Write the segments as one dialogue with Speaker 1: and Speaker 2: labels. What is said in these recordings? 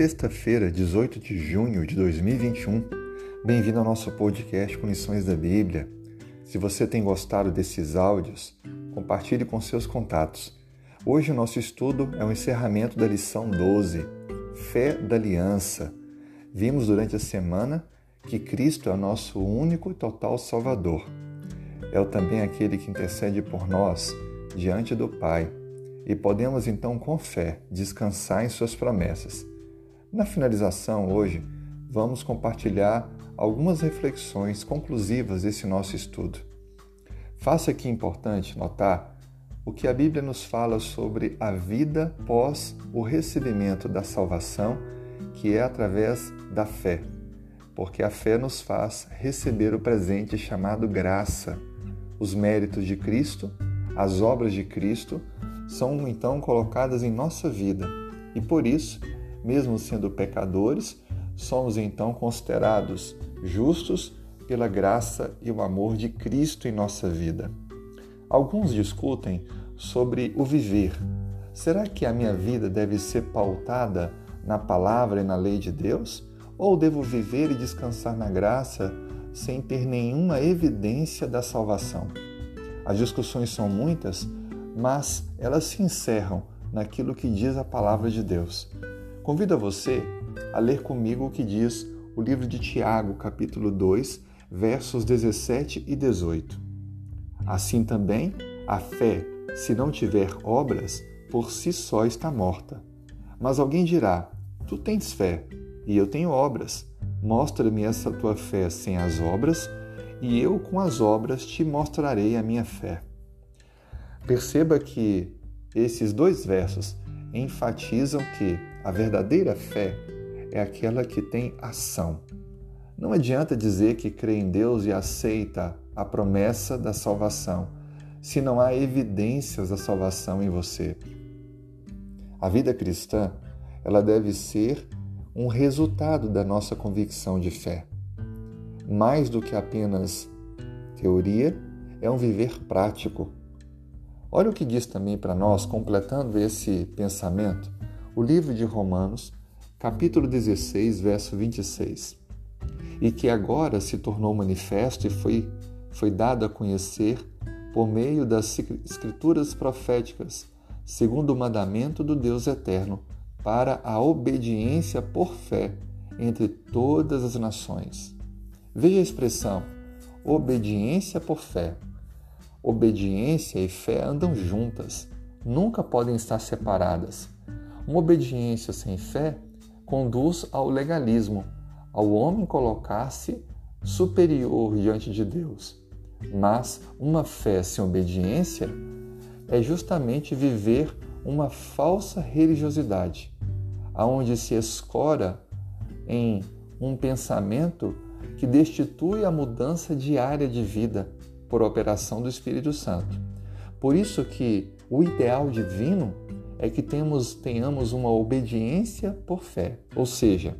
Speaker 1: sexta-feira, 18 de junho de 2021. Bem-vindo ao nosso podcast com lições da Bíblia. Se você tem gostado desses áudios, compartilhe com seus contatos. Hoje o nosso estudo é o encerramento da lição 12, Fé da Aliança. Vimos durante a semana que Cristo é o nosso único e total Salvador. É também aquele que intercede por nós diante do Pai e podemos então, com fé, descansar em Suas promessas. Na finalização, hoje, vamos compartilhar algumas reflexões conclusivas desse nosso estudo. Faça aqui importante notar o que a Bíblia nos fala sobre a vida pós o recebimento da salvação, que é através da fé, porque a fé nos faz receber o presente chamado graça, os méritos de Cristo, as obras de Cristo são então colocadas em nossa vida. E por isso, mesmo sendo pecadores, somos então considerados justos pela graça e o amor de Cristo em nossa vida. Alguns discutem sobre o viver. Será que a minha vida deve ser pautada na palavra e na lei de Deus? Ou devo viver e descansar na graça sem ter nenhuma evidência da salvação? As discussões são muitas, mas elas se encerram naquilo que diz a palavra de Deus. Convido a você a ler comigo o que diz o livro de Tiago, capítulo 2, versos 17 e 18. Assim também, a fé, se não tiver obras, por si só está morta. Mas alguém dirá: Tu tens fé, e eu tenho obras. Mostra-me essa tua fé sem as obras, e eu com as obras te mostrarei a minha fé. Perceba que esses dois versos enfatizam que a verdadeira fé é aquela que tem ação. Não adianta dizer que crê em Deus e aceita a promessa da salvação, se não há evidências da salvação em você. A vida cristã, ela deve ser um resultado da nossa convicção de fé. Mais do que apenas teoria, é um viver prático Olha o que diz também para nós, completando esse pensamento, o livro de Romanos, capítulo 16, verso 26. E que agora se tornou manifesto e foi, foi dado a conhecer por meio das escrituras proféticas, segundo o mandamento do Deus eterno, para a obediência por fé entre todas as nações. Veja a expressão obediência por fé. Obediência e fé andam juntas, nunca podem estar separadas. Uma obediência sem fé conduz ao legalismo, ao homem colocar-se superior diante de Deus. Mas uma fé sem obediência é justamente viver uma falsa religiosidade, aonde se escora em um pensamento que destitui a mudança diária de vida por operação do Espírito Santo. Por isso que o ideal divino é que temos, tenhamos uma obediência por fé, ou seja,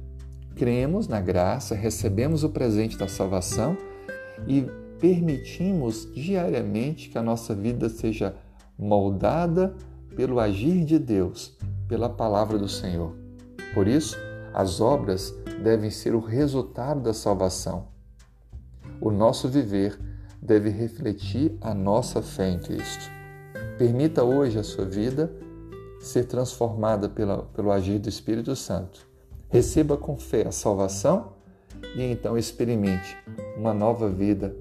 Speaker 1: cremos na graça, recebemos o presente da salvação e permitimos diariamente que a nossa vida seja moldada pelo agir de Deus, pela palavra do Senhor. Por isso, as obras devem ser o resultado da salvação. O nosso viver deve refletir a nossa fé em Cristo. Permita hoje a sua vida ser transformada pela, pelo agir do Espírito Santo. Receba com fé a salvação e então experimente uma nova vida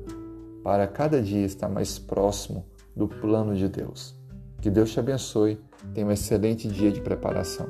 Speaker 1: para cada dia estar mais próximo do plano de Deus. Que Deus te abençoe. Tenha um excelente dia de preparação.